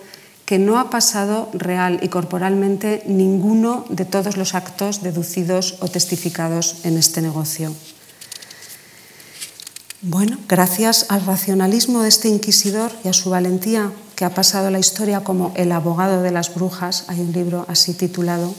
que no ha pasado real y corporalmente ninguno de todos los actos deducidos o testificados en este negocio. Bueno, gracias al racionalismo de este inquisidor y a su valentía, que ha pasado la historia como el abogado de las brujas, hay un libro así titulado,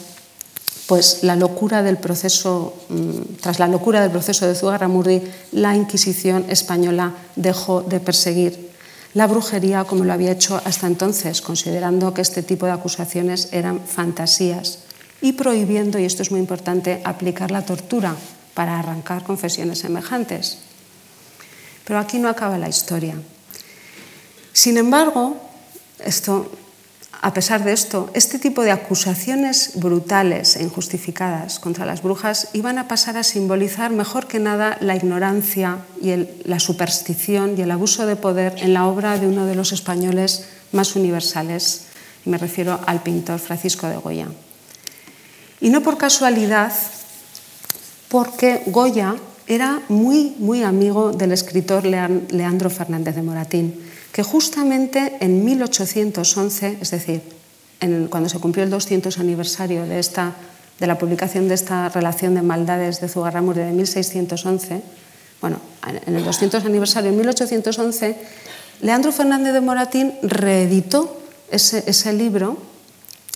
pues la locura del proceso, mm, tras la locura del proceso de Zugarramurdi, la Inquisición española dejó de perseguir la brujería como lo había hecho hasta entonces, considerando que este tipo de acusaciones eran fantasías y prohibiendo, y esto es muy importante, aplicar la tortura para arrancar confesiones semejantes. Pero aquí no acaba la historia. Sin embargo, esto a pesar de esto, este tipo de acusaciones brutales e injustificadas contra las brujas iban a pasar a simbolizar mejor que nada la ignorancia y la superstición y el abuso de poder en la obra de uno de los españoles más universales, y me refiero al pintor Francisco de Goya. Y no por casualidad, porque Goya era muy, muy amigo del escritor Leandro Fernández de Moratín que justamente en 1811, es decir, cuando se cumplió el 200 aniversario de, esta, de la publicación de esta relación de maldades de Zugarramurdi de 1611, bueno, en el 200 aniversario, en 1811, Leandro Fernández de Moratín reeditó ese, ese libro,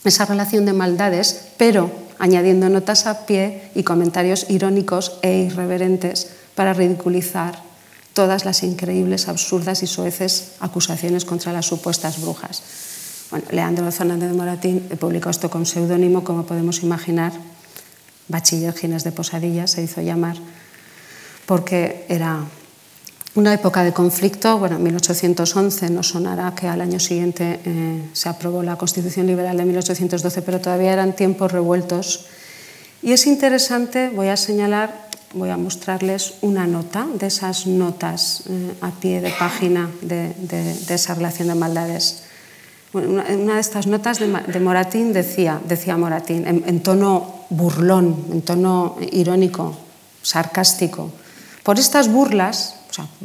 esa relación de maldades, pero añadiendo notas a pie y comentarios irónicos e irreverentes para ridiculizar todas las increíbles, absurdas y soeces acusaciones contra las supuestas brujas. Leandro Fernández de Moratín publicó esto con seudónimo, como podemos imaginar, Bachiller Gines de Posadilla se hizo llamar, porque era una época de conflicto. Bueno, en 1811 no sonará que al año siguiente eh, se aprobó la Constitución Liberal de 1812, pero todavía eran tiempos revueltos. Y es interesante, voy a señalar voy a mostrarles una nota de esas notas eh, a pie de página de, esa relación de maldades. una, de estas notas de, Moratín decía, decía Moratín, en, tono burlón, en tono irónico, sarcástico, por estas burlas,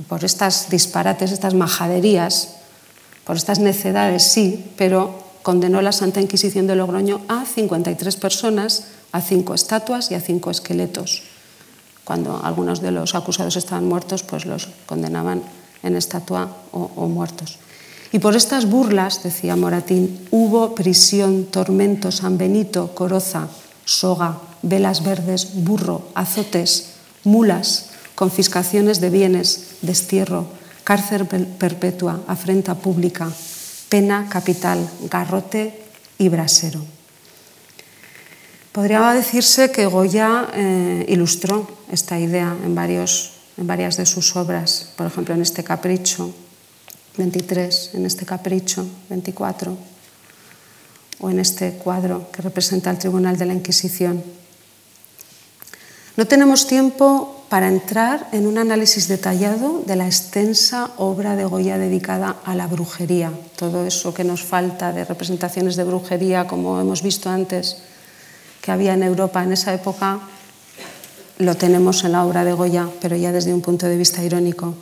por estas disparates, estas majaderías, por estas necedades, sí, pero condenó la Santa Inquisición de Logroño a 53 personas, a cinco estatuas y a cinco esqueletos cuando algunos de los acusados estaban muertos, pues los condenaban en estatua o, muertos. Y por estas burlas, decía Moratín, hubo prisión, tormento, San Benito, coroza, soga, velas verdes, burro, azotes, mulas, confiscaciones de bienes, destierro, cárcel perpetua, afrenta pública, pena capital, garrote y brasero. Podría decirse que Goya eh, ilustró esta idea en, varios, en varias de sus obras, por ejemplo en este Capricho 23, en este Capricho 24 o en este cuadro que representa el Tribunal de la Inquisición. No tenemos tiempo para entrar en un análisis detallado de la extensa obra de Goya dedicada a la brujería. Todo eso que nos falta de representaciones de brujería, como hemos visto antes, que había en Europa en esa época, lo tenemos en la obra de Goya, pero ya desde un punto de vista irónico.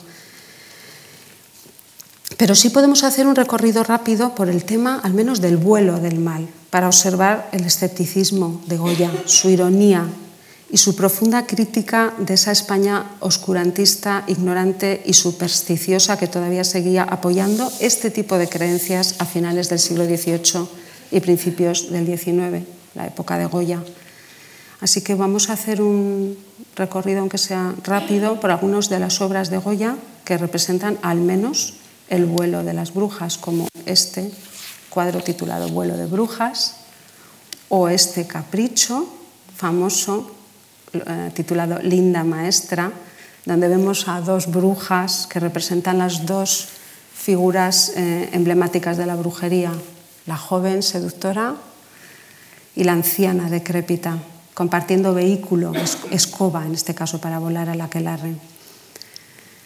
Pero sí podemos hacer un recorrido rápido por el tema, al menos del vuelo del mal, para observar el escepticismo de Goya, su ironía y su profunda crítica de esa España oscurantista, ignorante y supersticiosa que todavía seguía apoyando este tipo de creencias a finales del siglo XVIII y principios del XIX, la época de Goya. Así que vamos a hacer un recorrido, aunque sea rápido, por algunas de las obras de Goya que representan al menos el vuelo de las brujas, como este cuadro titulado Vuelo de Brujas, o este capricho famoso eh, titulado Linda Maestra, donde vemos a dos brujas que representan las dos figuras eh, emblemáticas de la brujería, la joven seductora y la anciana decrépita, compartiendo vehículo, escoba en este caso, para volar a la aquelarre.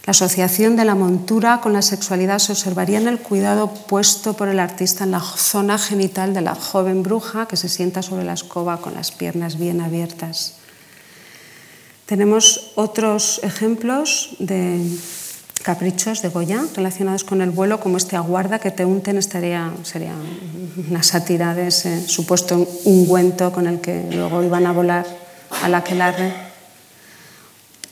La asociación de la montura con la sexualidad se observaría en el cuidado puesto por el artista en la zona genital de la joven bruja que se sienta sobre la escoba con las piernas bien abiertas. Tenemos otros ejemplos de caprichos de Goya relacionados con el vuelo, como este aguarda que te unten, estaría, sería una sátira de ese supuesto ungüento con el que luego iban a volar a la aquelarre.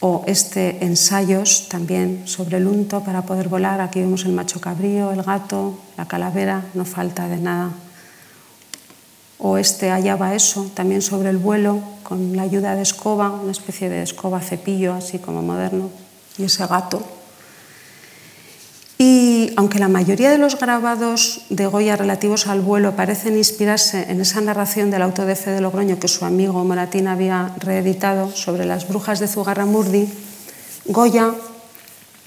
O este ensayos también sobre el unto para poder volar. Aquí vemos el macho cabrío, el gato, la calavera, no falta de nada o este allá va eso, también sobre el vuelo, con la ayuda de escoba, una especie de escoba cepillo, así como moderno, y ese gato. Aunque la mayoría de los grabados de Goya relativos al vuelo parecen inspirarse en esa narración del auto de fe de Logroño que su amigo Moratín había reeditado sobre las brujas de Zugarramurdi, Goya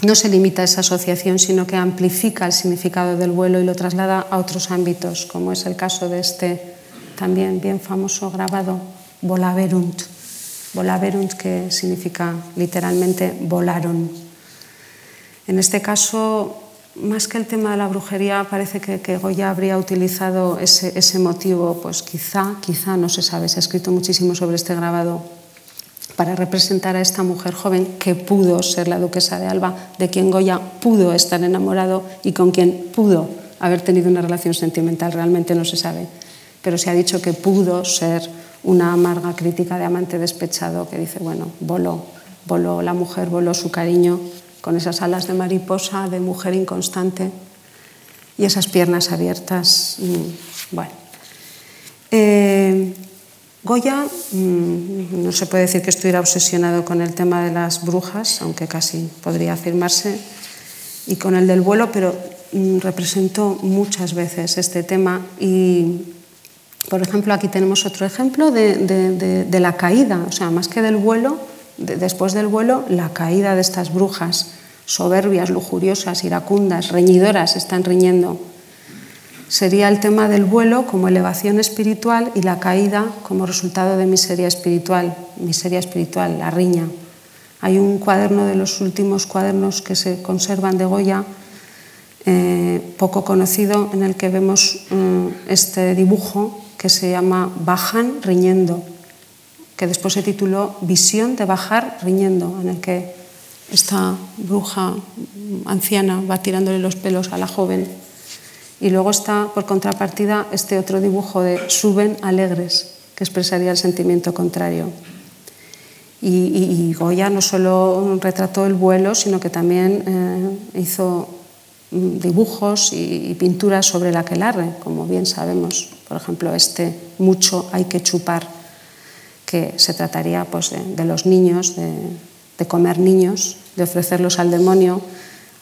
no se limita a esa asociación, sino que amplifica el significado del vuelo y lo traslada a otros ámbitos, como es el caso de este también bien famoso grabado, Volaverunt. Volaverunt que significa literalmente volaron. En este caso, más que el tema de la brujería, parece que, Goya habría utilizado ese, ese, motivo, pues quizá, quizá, no se sabe, se ha escrito muchísimo sobre este grabado, para representar a esta mujer joven que pudo ser la duquesa de Alba, de quien Goya pudo estar enamorado y con quien pudo haber tenido una relación sentimental, realmente no se sabe. Pero se ha dicho que pudo ser una amarga crítica de amante despechado que dice, bueno, voló, voló la mujer, voló su cariño con esas alas de mariposa, de mujer inconstante y esas piernas abiertas. Mm, bueno. Eh, Goya, mm, no se puede decir que estuviera obsesionado con el tema de las brujas, aunque casi podría afirmarse, y con el del vuelo, pero mm, representó muchas veces este tema y por ejemplo, aquí tenemos otro ejemplo de, la caída, o sea, más que del vuelo, después del vuelo, la caída de estas brujas soberbias, lujuriosas, iracundas, reñidoras, están riñendo. Sería el tema del vuelo como elevación espiritual y la caída como resultado de miseria espiritual, miseria espiritual, la riña. Hay un cuaderno de los últimos cuadernos que se conservan de Goya, eh, poco conocido, en el que vemos mm, este dibujo que se llama Bajan riñendo, que después se tituló Visión de bajar riñendo, en el que esta bruja anciana va tirándole los pelos a la joven. Y luego está, por contrapartida, este otro dibujo de Suben alegres, que expresaría el sentimiento contrario. Y, Goya no solo retrató el vuelo, sino que también eh, hizo mm, dibujos y, y pinturas sobre el aquelarre, como bien sabemos por ejemplo, este mucho hay que chupar, que se trataría pues, de, los niños, de, comer niños, de ofrecerlos al demonio,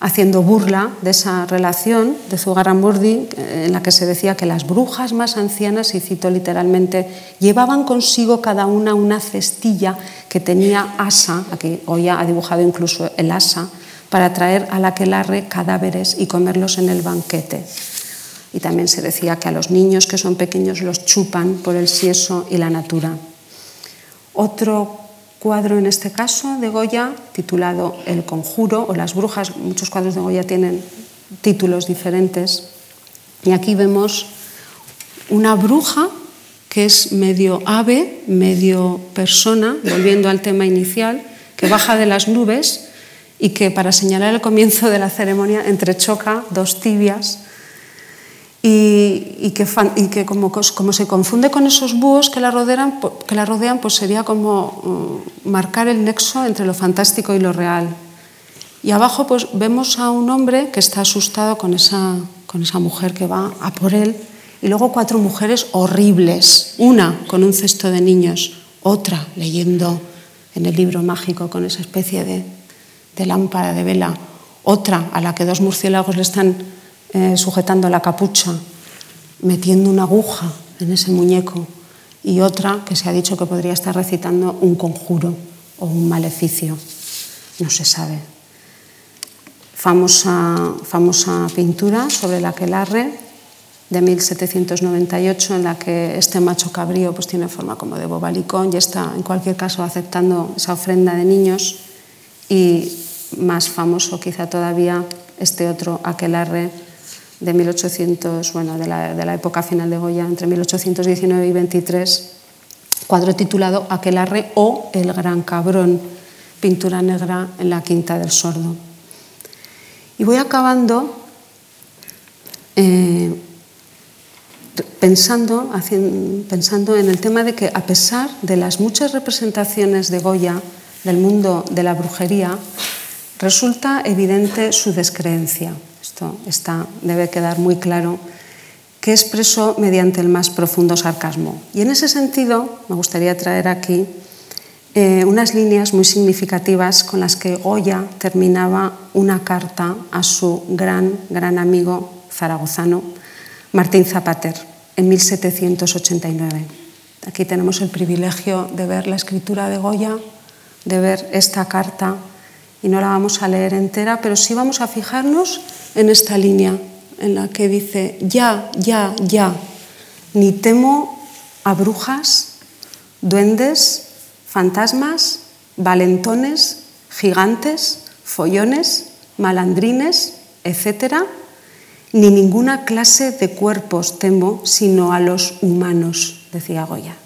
haciendo burla de esa relación de Zugarramurdi, eh, en la que se decía que las brujas más ancianas, y cito literalmente, llevaban consigo cada una una cestilla que tenía asa, aquí hoy ha dibujado incluso el asa, para traer a la aquelarre cadáveres y comerlos en el banquete y también se decía que a los niños que son pequeños los chupan por el sieso y la natura. Otro cuadro en este caso de Goya titulado El conjuro o las brujas. Muchos cuadros de Goya tienen títulos diferentes. Y aquí vemos una bruja que es medio ave, medio persona, volviendo al tema inicial, que baja de las nubes y que para señalar el comienzo de la ceremonia entrechoca dos tibias y, que, como, se confunde con esos búhos que la rodean, que la rodean pues sería como mm, marcar el nexo entre lo fantástico y lo real. Y abajo pues vemos a un hombre que está asustado con esa, con esa mujer que va a por él y luego cuatro mujeres horribles, una con un cesto de niños, otra leyendo en el libro mágico con esa especie de, de lámpara de vela, otra a la que dos murciélagos le están eh, sujetando la capucha, metiendo una aguja en ese muñeco, y otra que se ha dicho que podría estar recitando un conjuro o un maleficio. No se sabe. Famosa, famosa pintura sobre la aquelarre de 1798 en la que este macho cabrío pues, tiene forma como de bobalicón y está en cualquier caso aceptando esa ofrenda de niños y más famoso quizá todavía este otro aquelarre de 1800, bueno, de la, de la época final de Goya, entre 1819 y 23, cuadro titulado Aquelarre o El Gran Cabrón, pintura negra en la Quinta del Sordo. Y voy acabando eh, pensando, haciendo, pensando en el tema de que a pesar de las muchas representaciones de Goya del mundo de la brujería, resulta evidente su descreencia esto debe quedar muy claro, que expresó mediante el más profundo sarcasmo. Y en ese sentido me gustaría traer aquí eh, unas líneas muy significativas con las que Goya terminaba una carta a su gran, gran amigo zaragozano, Martín Zapater, en 1789. Aquí tenemos el privilegio de ver la escritura de Goya, de ver esta carta, y no la vamos a leer entera, pero sí vamos a fijarnos en esta línea en la que dice, ya, ya, ya, ni temo a brujas, duendes, fantasmas, valentones, gigantes, follones, malandrines, etc., ni ninguna clase de cuerpos temo, sino a los humanos, decía Goya.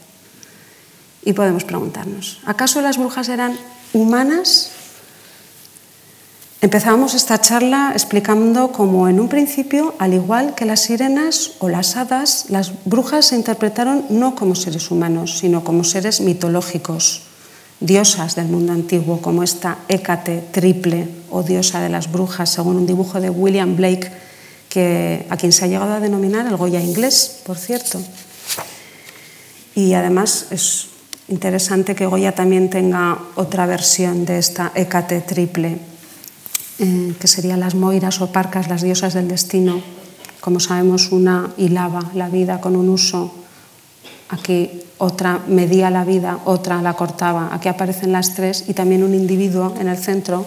Y podemos preguntarnos, ¿acaso las brujas eran humanas Empezamos esta charla explicando cómo en un principio, al igual que las sirenas o las hadas, las brujas se interpretaron no como seres humanos, sino como seres mitológicos, diosas del mundo antiguo, como esta Hécate triple o diosa de las brujas, según un dibujo de William Blake, que, a quien se ha llegado a denominar el Goya inglés, por cierto. Y además es interesante que Goya también tenga otra versión de esta Hécate triple eh, que serían las moiras o parcas, las diosas del destino. Como sabemos, una hilaba la vida con un uso, aquí otra medía la vida, otra la cortaba. Aquí aparecen las tres y también un individuo en el centro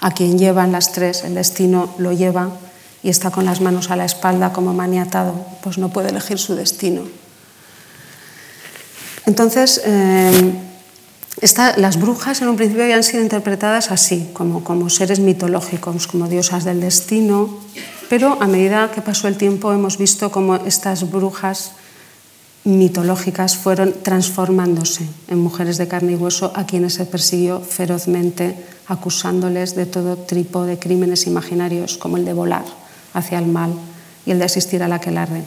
a quien llevan las tres, el destino lo lleva y está con las manos a la espalda como maniatado, pues no puede elegir su destino. Entonces, eh, las brujas en un principio habían sido interpretadas así, como, como seres mitológicos, como diosas del destino, pero a medida que pasó el tiempo hemos visto cómo estas brujas mitológicas fueron transformándose en mujeres de carne y hueso a quienes se persiguió ferozmente, acusándoles de todo tipo de crímenes imaginarios, como el de volar hacia el mal y el de asistir a la aquelarre.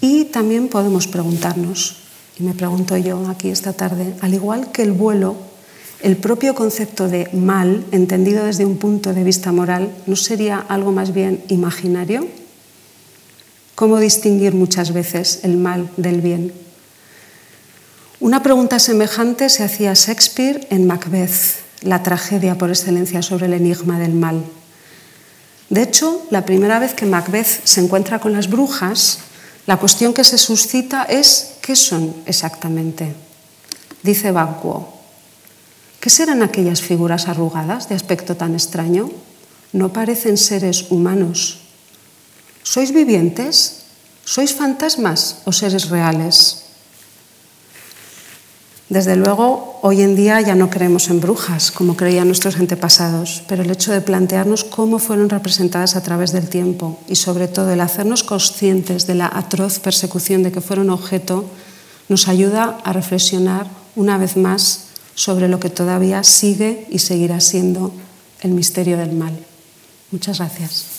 Y también podemos preguntarnos, y me pregunto yo aquí esta tarde, al igual que el vuelo, el propio concepto de mal, entendido desde un punto de vista moral, ¿no sería algo más bien imaginario? ¿Cómo distinguir muchas veces el mal del bien? Una pregunta semejante se hacía Shakespeare en Macbeth, la tragedia por excelencia sobre el enigma del mal. De hecho, la primera vez que Macbeth se encuentra con las brujas, la cuestión que se suscita es ¿qué son exactamente? Dice Banquo, ¿qué serán aquellas figuras arrugadas de aspecto tan extraño? No parecen seres humanos. ¿Sois vivientes? ¿Sois fantasmas o seres reales? Desde luego, hoy en día ya no creemos en brujas, como creían nuestros antepasados, pero el hecho de plantearnos cómo fueron representadas a través del tiempo y sobre todo el hacernos conscientes de la atroz persecución de que fueron objeto, nos ayuda a reflexionar una vez más sobre lo que todavía sigue y seguirá siendo el misterio del mal. Muchas gracias.